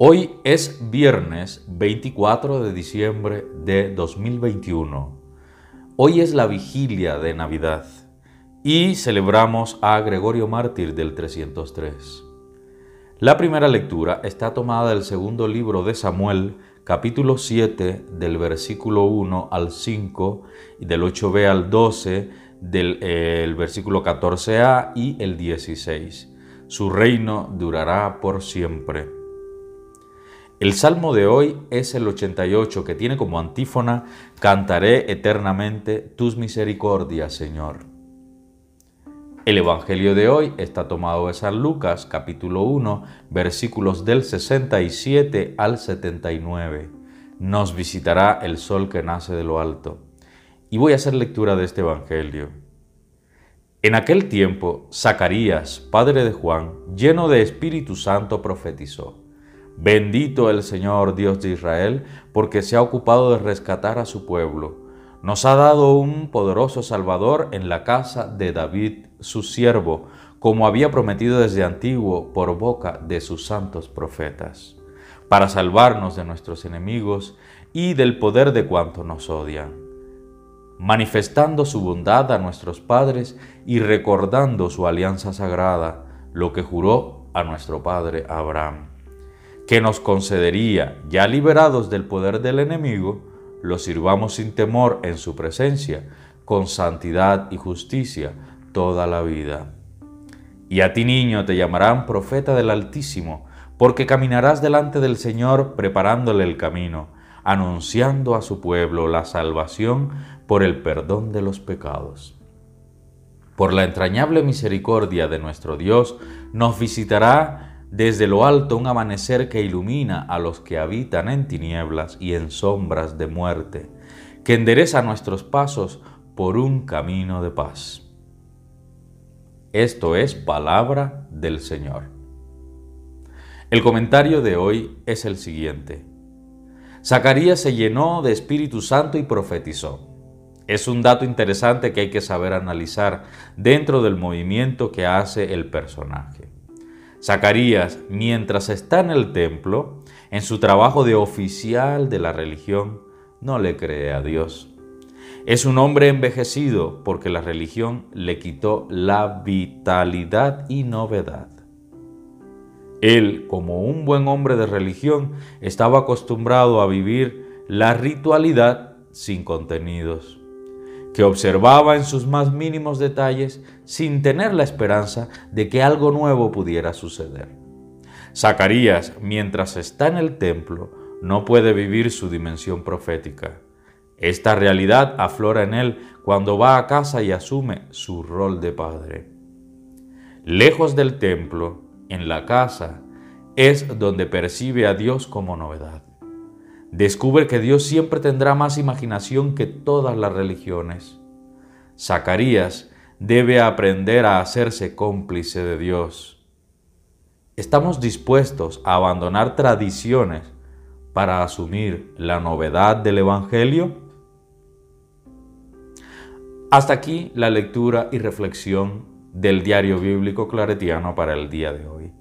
Hoy es viernes 24 de diciembre de 2021. Hoy es la vigilia de Navidad y celebramos a Gregorio Mártir del 303. La primera lectura está tomada del segundo libro de Samuel, capítulo 7, del versículo 1 al 5 y del 8b al 12, del eh, versículo 14a y el 16. Su reino durará por siempre. El salmo de hoy es el 88 que tiene como antífona, Cantaré eternamente tus misericordias, Señor. El Evangelio de hoy está tomado de San Lucas capítulo 1 versículos del 67 al 79. Nos visitará el sol que nace de lo alto. Y voy a hacer lectura de este Evangelio. En aquel tiempo, Zacarías, padre de Juan, lleno de Espíritu Santo, profetizó. Bendito el Señor Dios de Israel, porque se ha ocupado de rescatar a su pueblo. Nos ha dado un poderoso Salvador en la casa de David, su siervo, como había prometido desde antiguo por boca de sus santos profetas, para salvarnos de nuestros enemigos y del poder de cuantos nos odian, manifestando su bondad a nuestros padres y recordando su alianza sagrada, lo que juró a nuestro padre Abraham que nos concedería, ya liberados del poder del enemigo, lo sirvamos sin temor en su presencia, con santidad y justicia toda la vida. Y a ti niño te llamarán profeta del Altísimo, porque caminarás delante del Señor preparándole el camino, anunciando a su pueblo la salvación por el perdón de los pecados. Por la entrañable misericordia de nuestro Dios, nos visitará desde lo alto un amanecer que ilumina a los que habitan en tinieblas y en sombras de muerte, que endereza nuestros pasos por un camino de paz. Esto es palabra del Señor. El comentario de hoy es el siguiente. Zacarías se llenó de Espíritu Santo y profetizó. Es un dato interesante que hay que saber analizar dentro del movimiento que hace el personaje. Zacarías, mientras está en el templo, en su trabajo de oficial de la religión, no le cree a Dios. Es un hombre envejecido porque la religión le quitó la vitalidad y novedad. Él, como un buen hombre de religión, estaba acostumbrado a vivir la ritualidad sin contenidos que observaba en sus más mínimos detalles sin tener la esperanza de que algo nuevo pudiera suceder. Zacarías, mientras está en el templo, no puede vivir su dimensión profética. Esta realidad aflora en él cuando va a casa y asume su rol de padre. Lejos del templo, en la casa, es donde percibe a Dios como novedad. Descubre que Dios siempre tendrá más imaginación que todas las religiones. Zacarías debe aprender a hacerse cómplice de Dios. ¿Estamos dispuestos a abandonar tradiciones para asumir la novedad del Evangelio? Hasta aquí la lectura y reflexión del diario bíblico claretiano para el día de hoy.